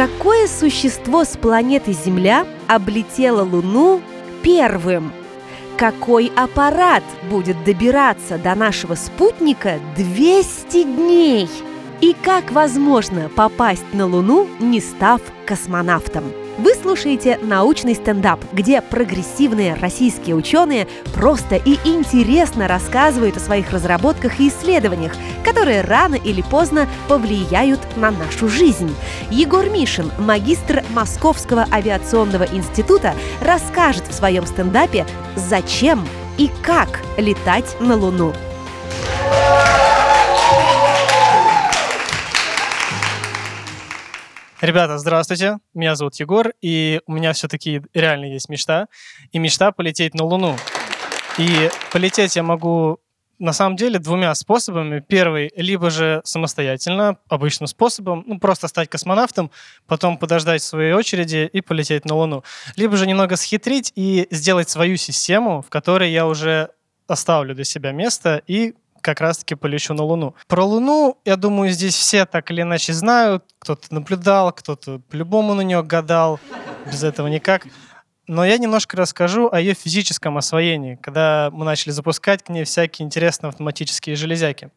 Какое существо с планеты Земля облетело Луну первым? Какой аппарат будет добираться до нашего спутника 200 дней? И как возможно попасть на Луну, не став космонавтом? Вы слушаете «Научный стендап», где прогрессивные российские ученые просто и интересно рассказывают о своих разработках и исследованиях, которые рано или поздно повлияют на нашу жизнь. Егор Мишин, магистр Московского авиационного института, расскажет в своем стендапе, зачем и как летать на Луну. Ребята, здравствуйте. Меня зовут Егор, и у меня все-таки реально есть мечта. И мечта полететь на Луну. И полететь я могу на самом деле двумя способами. Первый, либо же самостоятельно, обычным способом, ну, просто стать космонавтом, потом подождать своей очереди и полететь на Луну. Либо же немного схитрить и сделать свою систему, в которой я уже оставлю для себя место и как раз-таки полечу на Луну. Про Луну, я думаю, здесь все так или иначе знают. Кто-то наблюдал, кто-то по-любому на нее гадал. Без этого никак. Но я немножко расскажу о ее физическом освоении, когда мы начали запускать к ней всякие интересные автоматические железяки.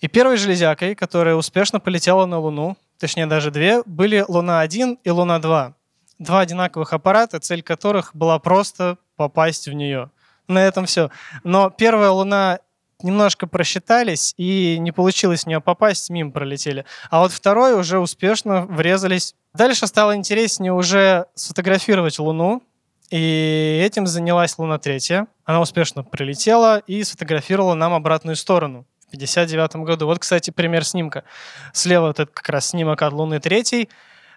И первой железякой, которая успешно полетела на Луну, точнее даже две, были Луна-1 и Луна-2. Два одинаковых аппарата, цель которых была просто попасть в нее. На этом все. Но первая Луна немножко просчитались, и не получилось в нее попасть, мимо пролетели. А вот второй уже успешно врезались. Дальше стало интереснее уже сфотографировать Луну, и этим занялась Луна третья. Она успешно прилетела и сфотографировала нам обратную сторону в 59 году. Вот, кстати, пример снимка. Слева вот это как раз снимок от Луны третьей,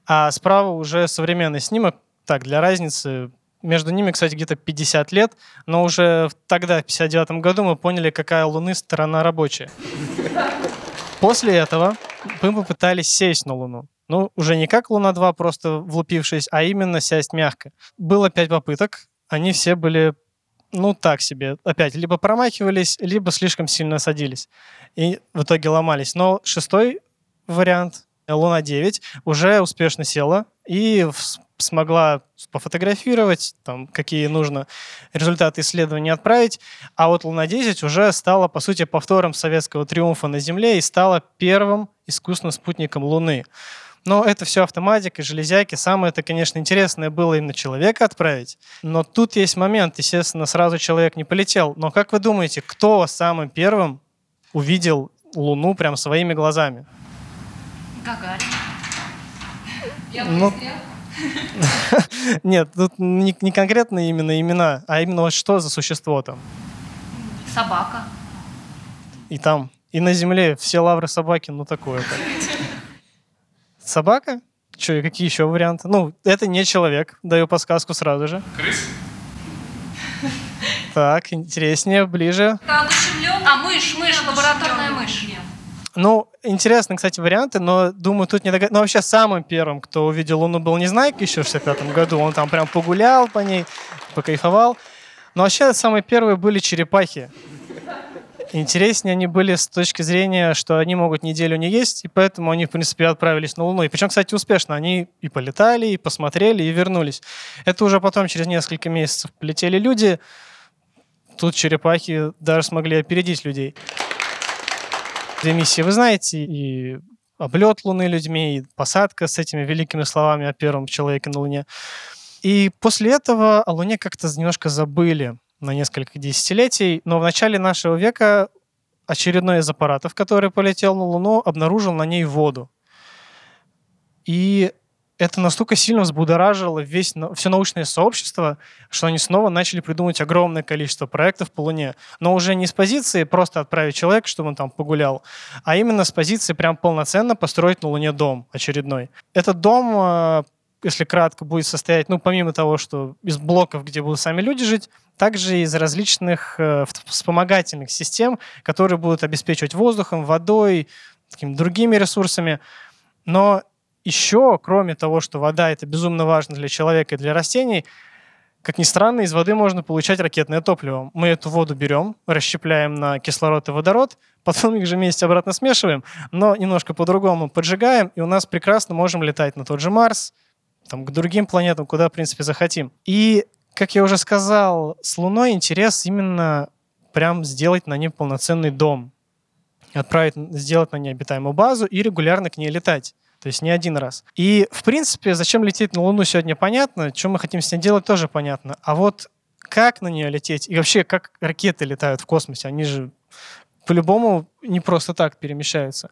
а справа уже современный снимок. Так, для разницы, между ними, кстати, где-то 50 лет, но уже тогда, в 59 году, мы поняли, какая у Луны сторона рабочая. После этого мы попытались сесть на Луну. Ну, уже не как Луна-2, просто влупившись, а именно сесть мягко. Было пять попыток, они все были, ну, так себе. Опять, либо промахивались, либо слишком сильно садились. И в итоге ломались. Но шестой вариант, Луна-9, уже успешно села и смогла пофотографировать, там, какие нужно результаты исследований отправить. А вот Луна-10 уже стала, по сути, повтором советского триумфа на Земле и стала первым искусственным спутником Луны. Но это все автоматика, железяки. Самое это, конечно, интересное было именно человека отправить. Но тут есть момент, естественно, сразу человек не полетел. Но как вы думаете, кто самым первым увидел Луну прям своими глазами? Гагарин. Я Ну, Нет, тут не, не конкретно именно имена, а именно вот что за существо там. Собака. И там, и на земле все лавры собаки, ну такое-то. Собака? Че, какие еще варианты? Ну, это не человек, даю подсказку сразу же. Крыс? Так, интереснее, ближе. А мышь, мышь, лабораторная мышь. Ну, интересные, кстати, варианты, но думаю, тут не догад... Ну, вообще, самым первым, кто увидел Луну, был Незнайка еще в 65 году. Он там прям погулял по ней, покайфовал. Но вообще, самые первые были черепахи. Интереснее они были с точки зрения, что они могут неделю не есть, и поэтому они, в принципе, отправились на Луну. И причем, кстати, успешно. Они и полетали, и посмотрели, и вернулись. Это уже потом, через несколько месяцев, полетели люди. Тут черепахи даже смогли опередить людей две миссии вы знаете, и облет Луны людьми, и посадка с этими великими словами о первом человеке на Луне. И после этого о Луне как-то немножко забыли на несколько десятилетий, но в начале нашего века очередной из аппаратов, который полетел на Луну, обнаружил на ней воду. И это настолько сильно взбудоражило весь, все научное сообщество, что они снова начали придумывать огромное количество проектов по Луне. Но уже не с позиции просто отправить человека, чтобы он там погулял, а именно с позиции прям полноценно построить на Луне дом очередной. Этот дом, э, если кратко, будет состоять, ну, помимо того, что из блоков, где будут сами люди жить, также из различных э, вспомогательных систем, которые будут обеспечивать воздухом, водой, другими ресурсами. Но еще, кроме того, что вода это безумно важно для человека и для растений, Как ни странно, из воды можно получать ракетное топливо. Мы эту воду берем, расщепляем на кислород и водород, потом их же вместе обратно смешиваем, но немножко по-другому поджигаем, и у нас прекрасно можем летать на тот же Марс, там, к другим планетам, куда, в принципе, захотим. И, как я уже сказал, с Луной интерес именно прям сделать на ней полноценный дом, отправить, сделать на ней обитаемую базу и регулярно к ней летать. То есть не один раз. И, в принципе, зачем лететь на Луну сегодня понятно, что мы хотим с ней делать тоже понятно. А вот как на нее лететь и вообще как ракеты летают в космосе, они же по-любому не просто так перемещаются.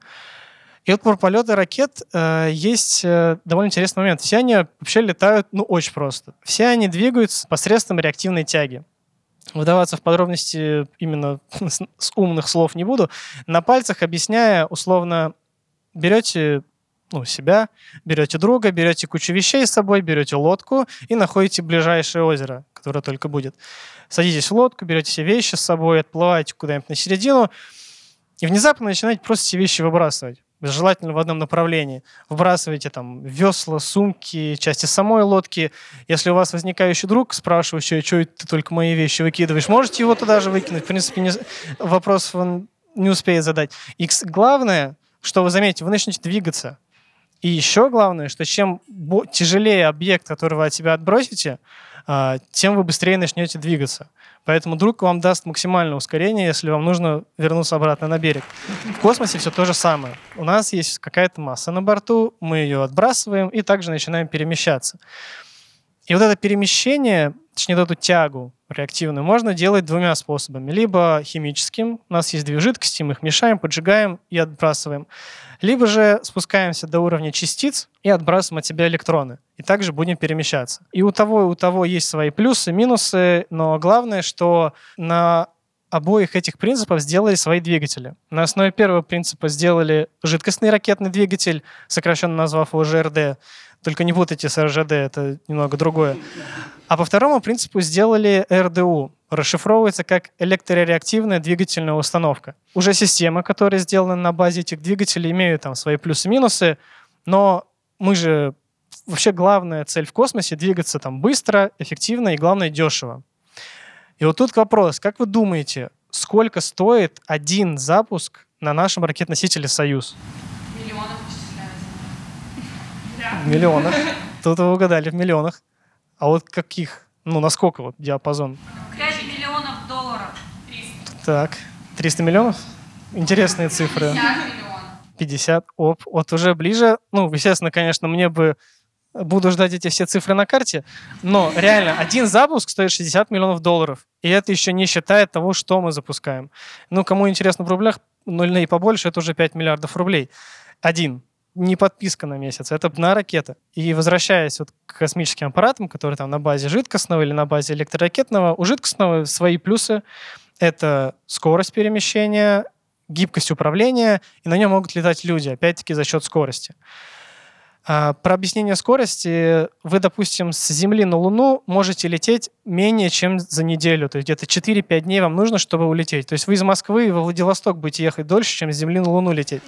И вот про полеты ракет э, есть э, довольно интересный момент. Все они вообще летают, ну, очень просто. Все они двигаются посредством реактивной тяги. Выдаваться в подробности именно с, с умных слов не буду. На пальцах объясняя, условно, берете ну, себя, берете друга, берете кучу вещей с собой, берете лодку и находите ближайшее озеро, которое только будет. Садитесь в лодку, берете все вещи с собой, отплываете куда-нибудь на середину, и внезапно начинаете просто все вещи выбрасывать желательно в одном направлении. Выбрасывайте там весла, сумки, части самой лодки. Если у вас возникающий друг, спрашивающий, что ты только мои вещи выкидываешь, можете его туда же выкинуть. В принципе, не, вопрос он не успеет задать. И главное, что вы заметите, вы начнете двигаться. И еще главное, что чем тяжелее объект, который вы от себя отбросите, а, тем вы быстрее начнете двигаться. Поэтому друг вам даст максимальное ускорение, если вам нужно вернуться обратно на берег. В космосе все то же самое. У нас есть какая-то масса на борту, мы ее отбрасываем и также начинаем перемещаться. И вот это перемещение, точнее, эту тягу реактивную, можно делать двумя способами. Либо химическим, у нас есть две жидкости, мы их мешаем, поджигаем и отбрасываем. Либо же спускаемся до уровня частиц и отбрасываем от себя электроны. И также будем перемещаться. И у того, и у того есть свои плюсы, минусы, но главное, что на обоих этих принципов сделали свои двигатели. На основе первого принципа сделали жидкостный ракетный двигатель, сокращенно назвав его ЖРД. Только не путайте с РЖД, это немного другое. А по второму принципу сделали РДУ. Расшифровывается как электрореактивная двигательная установка. Уже система, которая сделана на базе этих двигателей, имеют там свои плюсы и минусы, но мы же вообще главная цель в космосе — двигаться там быстро, эффективно и, главное, дешево. И вот тут вопрос. Как вы думаете, сколько стоит один запуск на нашем ракет-носителе «Союз»? Исчисляется. Миллионов. Тут вы угадали, в миллионах. А вот каких? Ну, насколько вот диапазон? 5 миллионов долларов. 300. Так, 300 миллионов? Интересные цифры. 50 миллионов. 50, оп, вот уже ближе. Ну, естественно, конечно, мне бы буду ждать эти все цифры на карте, но реально один запуск стоит 60 миллионов долларов, и это еще не считая того, что мы запускаем. Ну, кому интересно в рублях, ну и побольше, это уже 5 миллиардов рублей. Один. Не подписка на месяц, это на ракета. И возвращаясь вот к космическим аппаратам, которые там на базе жидкостного или на базе электроракетного, у жидкостного свои плюсы. Это скорость перемещения, гибкость управления, и на нем могут летать люди, опять-таки за счет скорости. А, про объяснение скорости. Вы, допустим, с Земли на Луну можете лететь менее чем за неделю. То есть где-то 4-5 дней вам нужно, чтобы улететь. То есть вы из Москвы во Владивосток будете ехать дольше, чем с Земли на Луну лететь.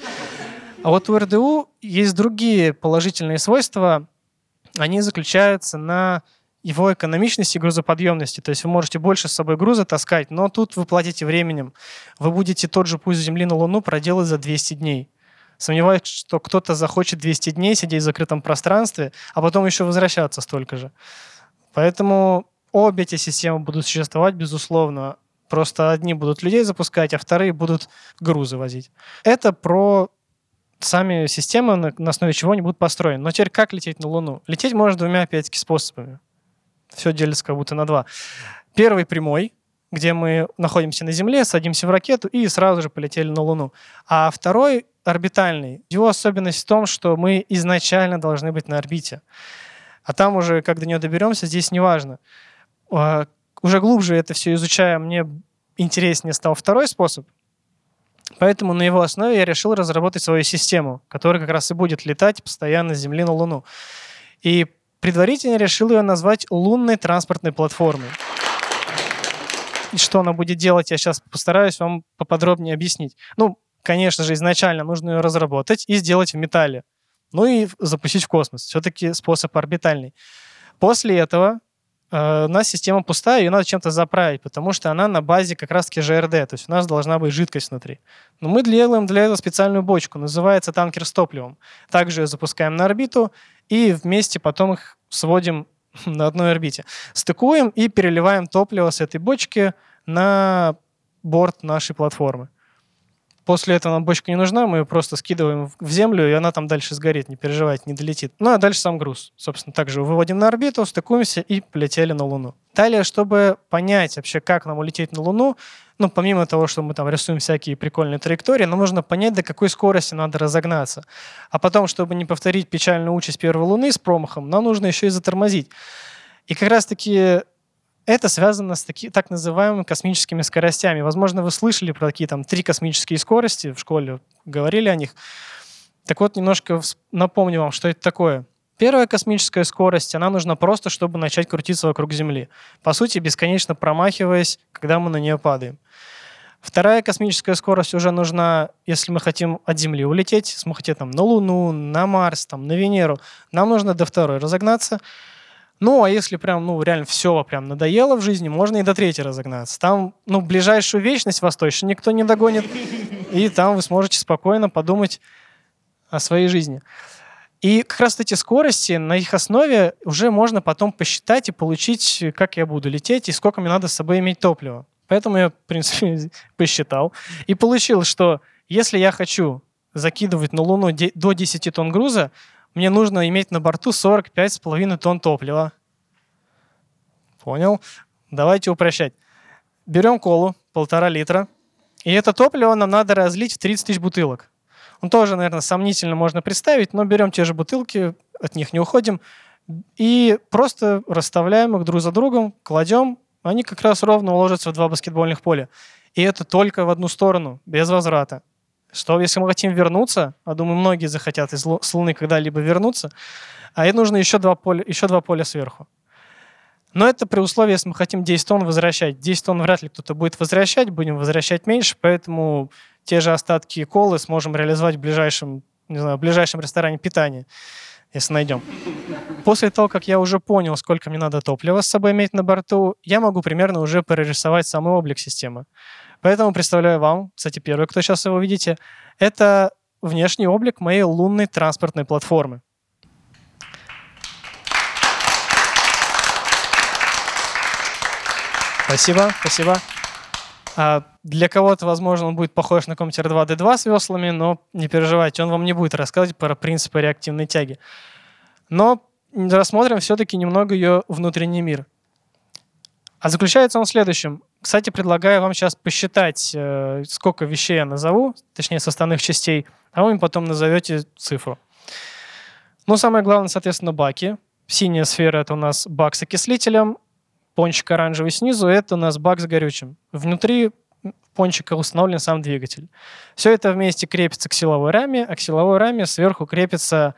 А вот у РДУ есть другие положительные свойства. Они заключаются на его экономичности и грузоподъемности. То есть вы можете больше с собой груза таскать, но тут вы платите временем. Вы будете тот же путь с Земли на Луну проделать за 200 дней. Сомневаюсь, что кто-то захочет 200 дней сидеть в закрытом пространстве, а потом еще возвращаться столько же. Поэтому обе эти системы будут существовать, безусловно. Просто одни будут людей запускать, а вторые будут грузы возить. Это про сами системы, на основе чего они будут построены. Но теперь как лететь на Луну? Лететь можно двумя, опять-таки, способами. Все делится как будто на два. Первый прямой, где мы находимся на Земле, садимся в ракету и сразу же полетели на Луну. А второй орбитальный. Его особенность в том, что мы изначально должны быть на орбите. А там уже, как до нее доберемся, здесь не важно. А, уже глубже это все изучая, мне интереснее стал второй способ. Поэтому на его основе я решил разработать свою систему, которая как раз и будет летать постоянно с Земли на Луну. И предварительно решил ее назвать лунной транспортной платформой. И что она будет делать, я сейчас постараюсь вам поподробнее объяснить. Ну, конечно же, изначально нужно ее разработать и сделать в металле. Ну и запустить в космос. Все-таки способ орбитальный. После этого у нас система пустая, ее надо чем-то заправить, потому что она на базе как раз-таки ЖРД, то есть у нас должна быть жидкость внутри. Но мы делаем для этого специальную бочку, называется танкер с топливом. Также ее запускаем на орбиту и вместе потом их сводим на одной орбите. Стыкуем и переливаем топливо с этой бочки на борт нашей платформы. После этого нам бочка не нужна, мы ее просто скидываем в землю, и она там дальше сгорит, не переживайте, не долетит. Ну, а дальше сам груз. Собственно, также выводим на орбиту, стыкуемся и полетели на Луну. Далее, чтобы понять вообще, как нам улететь на Луну, ну, помимо того, что мы там рисуем всякие прикольные траектории, нам нужно понять, до какой скорости надо разогнаться. А потом, чтобы не повторить печальную участь первой Луны с промахом, нам нужно еще и затормозить. И как раз-таки это связано с таки, так называемыми космическими скоростями. Возможно, вы слышали про такие там три космические скорости в школе, говорили о них. Так вот, немножко напомню вам, что это такое. Первая космическая скорость, она нужна просто, чтобы начать крутиться вокруг Земли. По сути, бесконечно промахиваясь, когда мы на нее падаем. Вторая космическая скорость уже нужна, если мы хотим от Земли улететь, если мы хотим там, на Луну, на Марс, там, на Венеру. Нам нужно до второй разогнаться. Ну, а если прям, ну, реально все прям надоело в жизни, можно и до третьей разогнаться. Там, ну, ближайшую вечность вас точно никто не догонит, и там вы сможете спокойно подумать о своей жизни. И как раз эти скорости, на их основе уже можно потом посчитать и получить, как я буду лететь и сколько мне надо с собой иметь топлива. Поэтому я, в принципе, посчитал и получил, что если я хочу закидывать на Луну до 10 тонн груза, мне нужно иметь на борту 45,5 тонн топлива. Понял? Давайте упрощать. Берем колу, полтора литра, и это топливо нам надо разлить в 30 тысяч бутылок. Он тоже, наверное, сомнительно можно представить, но берем те же бутылки, от них не уходим, и просто расставляем их друг за другом, кладем, они как раз ровно уложатся в два баскетбольных поля. И это только в одну сторону, без возврата. Что если мы хотим вернуться, а думаю, многие захотят из, с Луны когда-либо вернуться, а это нужно еще два поля, еще два поля сверху. Но это при условии, если мы хотим 10 тонн возвращать. 10 тонн вряд ли кто-то будет возвращать, будем возвращать меньше, поэтому те же остатки колы сможем реализовать в ближайшем, не знаю, в ближайшем ресторане питания, если найдем. После того, как я уже понял, сколько мне надо топлива с собой иметь на борту, я могу примерно уже прорисовать самый облик системы. Поэтому представляю вам, кстати, первый, кто сейчас его видите, это внешний облик моей лунной транспортной платформы. Спасибо, спасибо. А для кого-то, возможно, он будет похож на какой-нибудь R2-D2 с веслами, но не переживайте, он вам не будет рассказывать про принципы реактивной тяги. Но рассмотрим все-таки немного ее внутренний мир. А заключается он в следующем. Кстати, предлагаю вам сейчас посчитать, э, сколько вещей я назову, точнее, составных частей, а вы потом назовете цифру. Ну, самое главное, соответственно, баки. Синяя сфера — это у нас бак с окислителем, пончик оранжевый снизу — это у нас бак с горючим. Внутри пончика установлен сам двигатель. Все это вместе крепится к силовой раме, а к силовой раме сверху крепится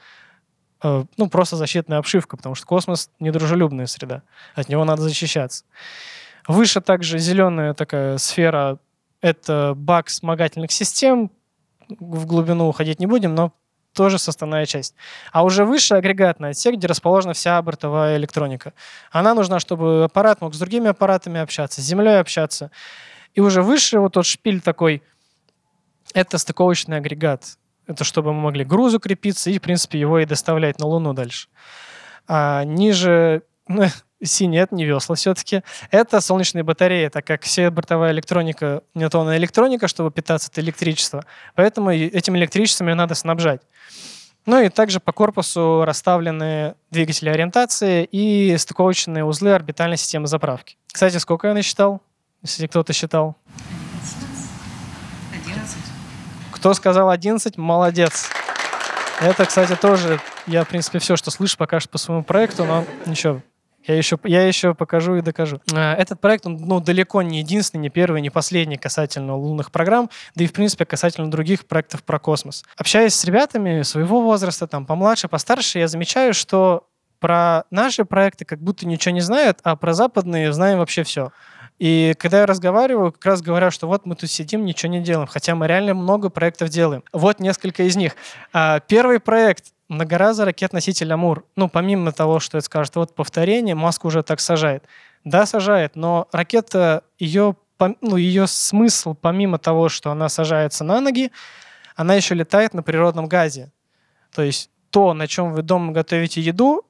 э, ну, просто защитная обшивка, потому что космос — недружелюбная среда. От него надо защищаться. Выше также зеленая такая сфера — это бак вспомогательных систем. В глубину уходить не будем, но тоже составная часть. А уже выше агрегатный отсек, где расположена вся бортовая электроника. Она нужна, чтобы аппарат мог с другими аппаратами общаться, с Землей общаться. И уже выше вот тот шпиль такой — это стыковочный агрегат. Это чтобы мы могли грузу крепиться и, в принципе, его и доставлять на Луну дальше. А ниже ну, синий, это не весла все-таки. Это солнечные батареи, так как вся бортовая электроника, нейтронная электроника, чтобы питаться от электричества. Поэтому этим электричеством ее надо снабжать. Ну и также по корпусу расставлены двигатели ориентации и стыковочные узлы орбитальной системы заправки. Кстати, сколько я насчитал, если кто-то считал? 11. Кто сказал 11? Молодец. Это, кстати, тоже, я, в принципе, все, что слышу пока что по своему проекту, но ничего, я еще, я еще покажу и докажу. Э, этот проект, он ну, далеко не единственный, не первый, не последний касательно лунных программ, да и, в принципе, касательно других проектов про космос. Общаясь с ребятами своего возраста, там, помладше, постарше, я замечаю, что про наши проекты как будто ничего не знают, а про западные знаем вообще все. И когда я разговариваю, как раз говорю, что вот мы тут сидим, ничего не делаем, хотя мы реально много проектов делаем. Вот несколько из них. А, первый проект многоразовый ракет-носитель «Амур». Ну, помимо того, что это скажет, вот повторение, Маск уже так сажает. Да, сажает, но ракета, ее, ну, ее смысл, помимо того, что она сажается на ноги, она еще летает на природном газе. То есть то, на чем вы дома готовите еду,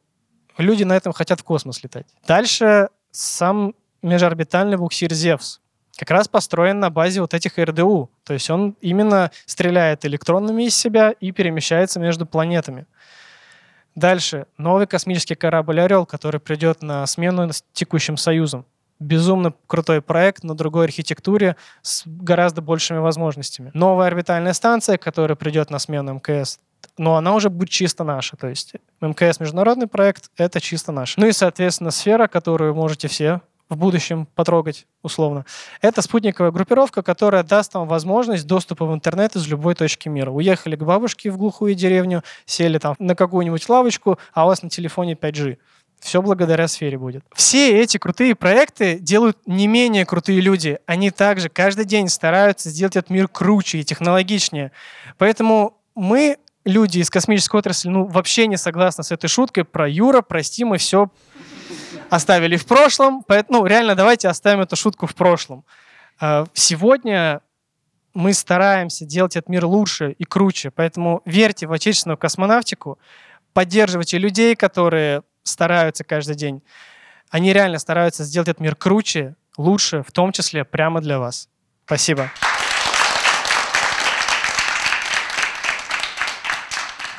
люди на этом хотят в космос летать. Дальше сам межорбитальный буксир «Зевс» как раз построен на базе вот этих РДУ. То есть он именно стреляет электронами из себя и перемещается между планетами. Дальше. Новый космический корабль «Орел», который придет на смену с текущим Союзом. Безумно крутой проект на другой архитектуре с гораздо большими возможностями. Новая орбитальная станция, которая придет на смену МКС, но она уже будет чисто наша. То есть МКС международный проект — это чисто наш. Ну и, соответственно, сфера, которую можете все в будущем потрогать, условно. Это спутниковая группировка, которая даст вам возможность доступа в интернет из любой точки мира. Уехали к бабушке в глухую деревню, сели там на какую-нибудь лавочку, а у вас на телефоне 5G. Все благодаря сфере будет. Все эти крутые проекты делают не менее крутые люди. Они также каждый день стараются сделать этот мир круче и технологичнее. Поэтому мы люди из космической отрасли ну, вообще не согласны с этой шуткой про Юра, прости, мы все оставили в прошлом. Поэтому, ну, реально, давайте оставим эту шутку в прошлом. А, сегодня мы стараемся делать этот мир лучше и круче. Поэтому верьте в отечественную космонавтику, поддерживайте людей, которые стараются каждый день. Они реально стараются сделать этот мир круче, лучше, в том числе прямо для вас. Спасибо.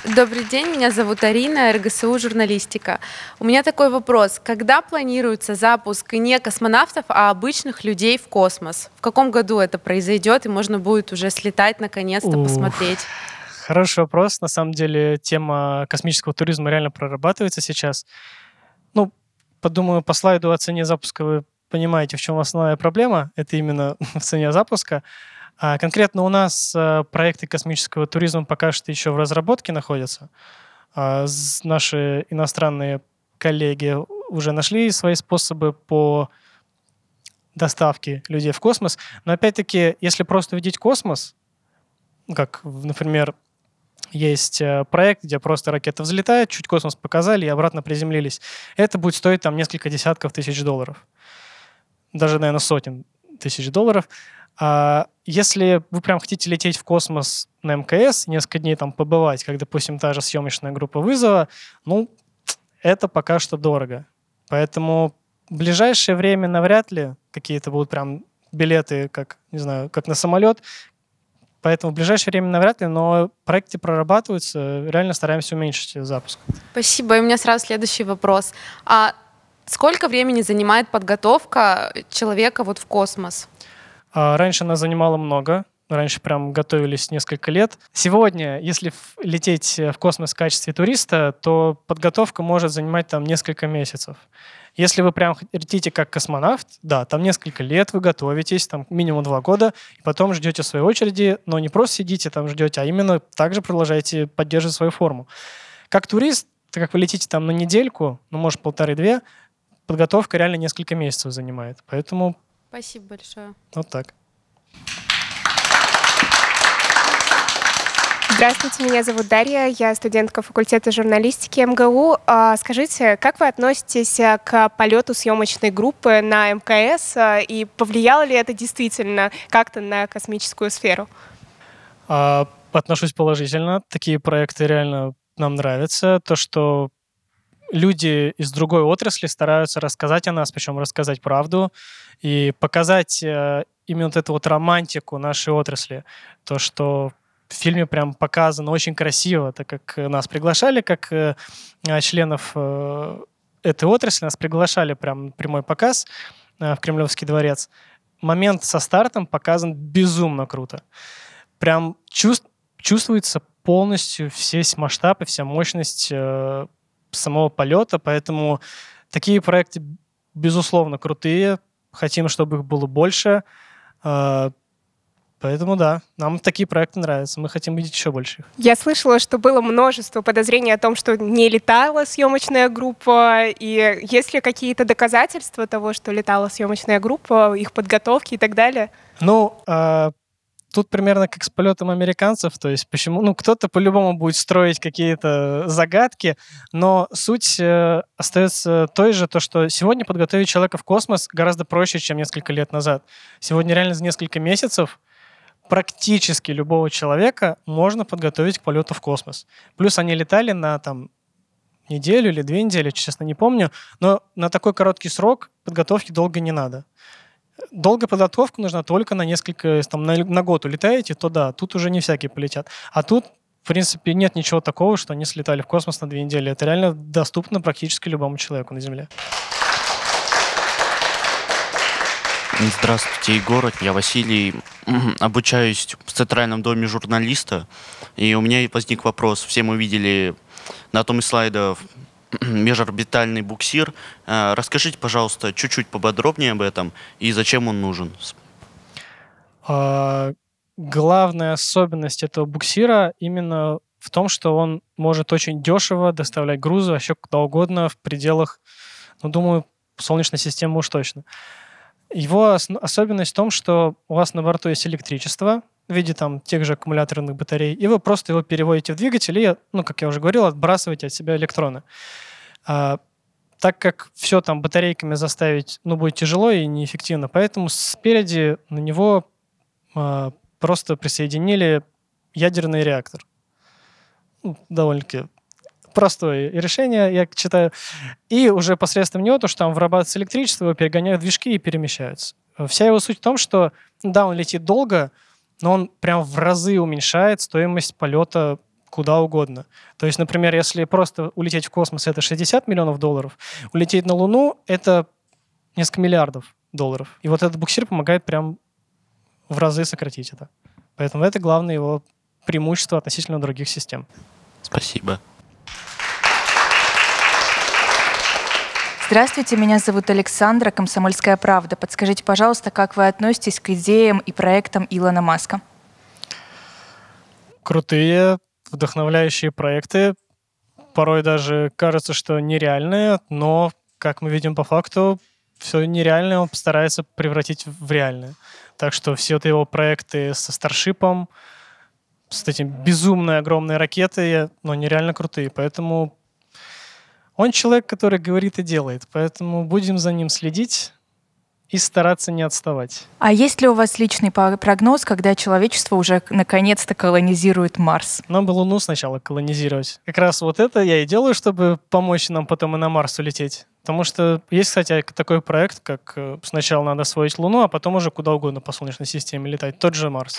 Добрый день, меня зовут Арина, РГСУ журналистика. У меня такой вопрос. Когда планируется запуск не космонавтов, а обычных людей в космос? В каком году это произойдет, и можно будет уже слетать наконец-то, Ух. посмотреть? Хороший вопрос. На самом деле тема космического туризма реально прорабатывается сейчас. Ну, подумаю, по слайду о цене запуска вы понимаете, в чем основная проблема. Это именно в цене запуска. А конкретно у нас э, проекты космического туризма пока что еще в разработке находятся. А наши иностранные коллеги уже нашли свои способы по доставке людей в космос. Но опять-таки, если просто видеть космос, как, например, есть э, проект, где просто ракета взлетает, чуть космос показали и обратно приземлились. Это будет стоить там несколько десятков тысяч долларов. Даже, наверное, сотен тысяч долларов. А если вы прям хотите лететь в космос на МКС, несколько дней там побывать, как, допустим, та же съемочная группа вызова, ну, это пока что дорого. Поэтому в ближайшее время навряд ли какие-то будут прям билеты, как, не знаю, как на самолет. Поэтому в ближайшее время навряд ли, но проекты прорабатываются, реально стараемся уменьшить запуск. Спасибо. И у меня сразу следующий вопрос. А сколько времени занимает подготовка человека вот в космос? А раньше она занимала много, раньше прям готовились несколько лет. Сегодня, если лететь в космос в качестве туриста, то подготовка может занимать там несколько месяцев. Если вы прям летите как космонавт, да, там несколько лет вы готовитесь, там минимум два года, и потом ждете своей очереди, но не просто сидите там ждете, а именно также продолжаете поддерживать свою форму. Как турист, так как вы летите там на недельку, ну, может, полторы-две, подготовка реально несколько месяцев занимает. Поэтому Спасибо большое. Вот так. Здравствуйте, меня зовут Дарья, я студентка факультета журналистики МГУ. А, скажите, как вы относитесь э, к полету съемочной группы на МКС э, и повлияло ли это действительно как-то на космическую сферу? А, отношусь положительно. Такие проекты реально нам нравятся. То, что люди из другой отрасли стараются рассказать о нас, причем рассказать правду и показать э, именно вот эту вот романтику нашей отрасли. То, что в фильме прям показано очень красиво, так как нас приглашали как э, членов э, этой отрасли, нас приглашали прям прямой показ в Кремлевский дворец. Момент со стартом показан безумно круто. Прям чувств, чувствуется полностью весь масштаб и вся мощность самого полета, поэтому такие проекты, безусловно, крутые. Хотим, чтобы их было больше. А, поэтому да, нам такие проекты нравятся. Мы хотим видеть еще больше. Я слышала, что было множество подозрений о том, что не летала съемочная группа. И есть ли какие-то доказательства того, что летала съемочная группа, их подготовки и так далее? Ну, э, тут примерно как с полетом американцев, то есть почему, ну, кто-то по-любому будет строить какие-то загадки, но суть э, остается той же, то, что сегодня подготовить человека в космос гораздо проще, чем несколько лет назад. Сегодня реально за несколько месяцев практически любого человека можно подготовить к полету в космос. Плюс они летали на там неделю или две недели, честно не помню, но на такой короткий срок подготовки долго не надо. Долгая подготовка нужна только на несколько, там, на, на год улетаете, то да, тут уже не всякие полетят. А тут, в принципе, нет ничего такого, что они слетали в космос на две недели. Это реально доступно практически любому человеку на Земле. Здравствуйте, Егор. Я Василий. Обучаюсь в Центральном доме журналиста. И у меня возник вопрос. Все мы видели на том из слайдов межорбитальный буксир. Э, расскажите, пожалуйста, чуть-чуть поподробнее об этом и зачем он нужен. А, главная особенность этого буксира именно в том, что он может очень дешево доставлять грузы вообще куда угодно в пределах, ну, думаю, Солнечной системы уж точно. Его особенность в том, что у вас на борту есть электричество, в виде там тех же аккумуляторных батарей, и вы просто его переводите в двигатель и, ну, как я уже говорил, отбрасываете от себя электроны. А, так как все там батарейками заставить, ну, будет тяжело и неэффективно, поэтому спереди на него а, просто присоединили ядерный реактор. Ну, довольно-таки простое решение, я читаю. И уже посредством него, то, что там вырабатывается электричество, его перегоняют движки и перемещаются. Вся его суть в том, что, да, он летит долго, но он прям в разы уменьшает стоимость полета куда угодно. То есть, например, если просто улететь в космос, это 60 миллионов долларов, улететь на Луну — это несколько миллиардов долларов. И вот этот буксир помогает прям в разы сократить это. Поэтому это главное его преимущество относительно других систем. Спасибо. Здравствуйте, меня зовут Александра, «Комсомольская правда». Подскажите, пожалуйста, как вы относитесь к идеям и проектам Илона Маска? Крутые, вдохновляющие проекты. Порой даже кажется, что нереальные, но, как мы видим по факту, все нереальное он постарается превратить в реальное. Так что все вот его проекты со Старшипом, с этим безумной огромной ракетой, но нереально крутые. Поэтому он человек, который говорит и делает, поэтому будем за ним следить и стараться не отставать. А есть ли у вас личный прогноз, когда человечество уже наконец-то колонизирует Марс? Нам бы Луну сначала колонизировать. Как раз вот это я и делаю, чтобы помочь нам потом и на Марс улететь. Потому что есть, кстати, такой проект, как э, сначала надо освоить Луну, а потом уже куда угодно по Солнечной системе летать. Тот же Марс.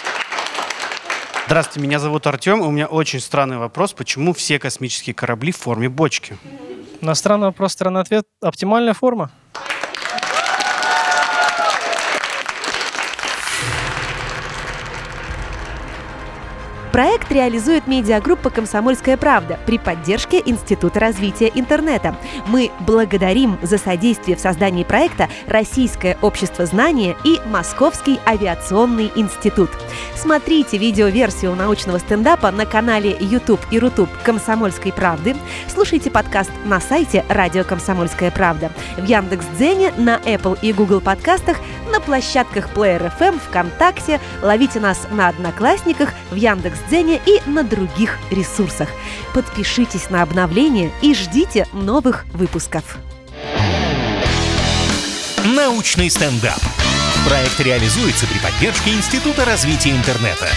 Здравствуйте, меня зовут Артем. У меня очень странный вопрос. Почему все космические корабли в форме бочки? На странный вопрос, странный ответ. Оптимальная форма. Проект реализует медиагруппа «Комсомольская правда» при поддержке Института развития интернета. Мы благодарим за содействие в создании проекта Российское общество знания и Московский авиационный институт. Смотрите видеоверсию научного стендапа на канале YouTube и Рутуб «Комсомольской правды». Слушайте подкаст на сайте «Радио Комсомольская правда», в Яндекс.Дзене, на Apple и Google подкастах, на площадках Player FM, ВКонтакте. Ловите нас на Одноклассниках, в Яндекс Яндекс.Дзене и на других ресурсах. Подпишитесь на обновления и ждите новых выпусков. Научный стендап. Проект реализуется при поддержке Института развития интернета.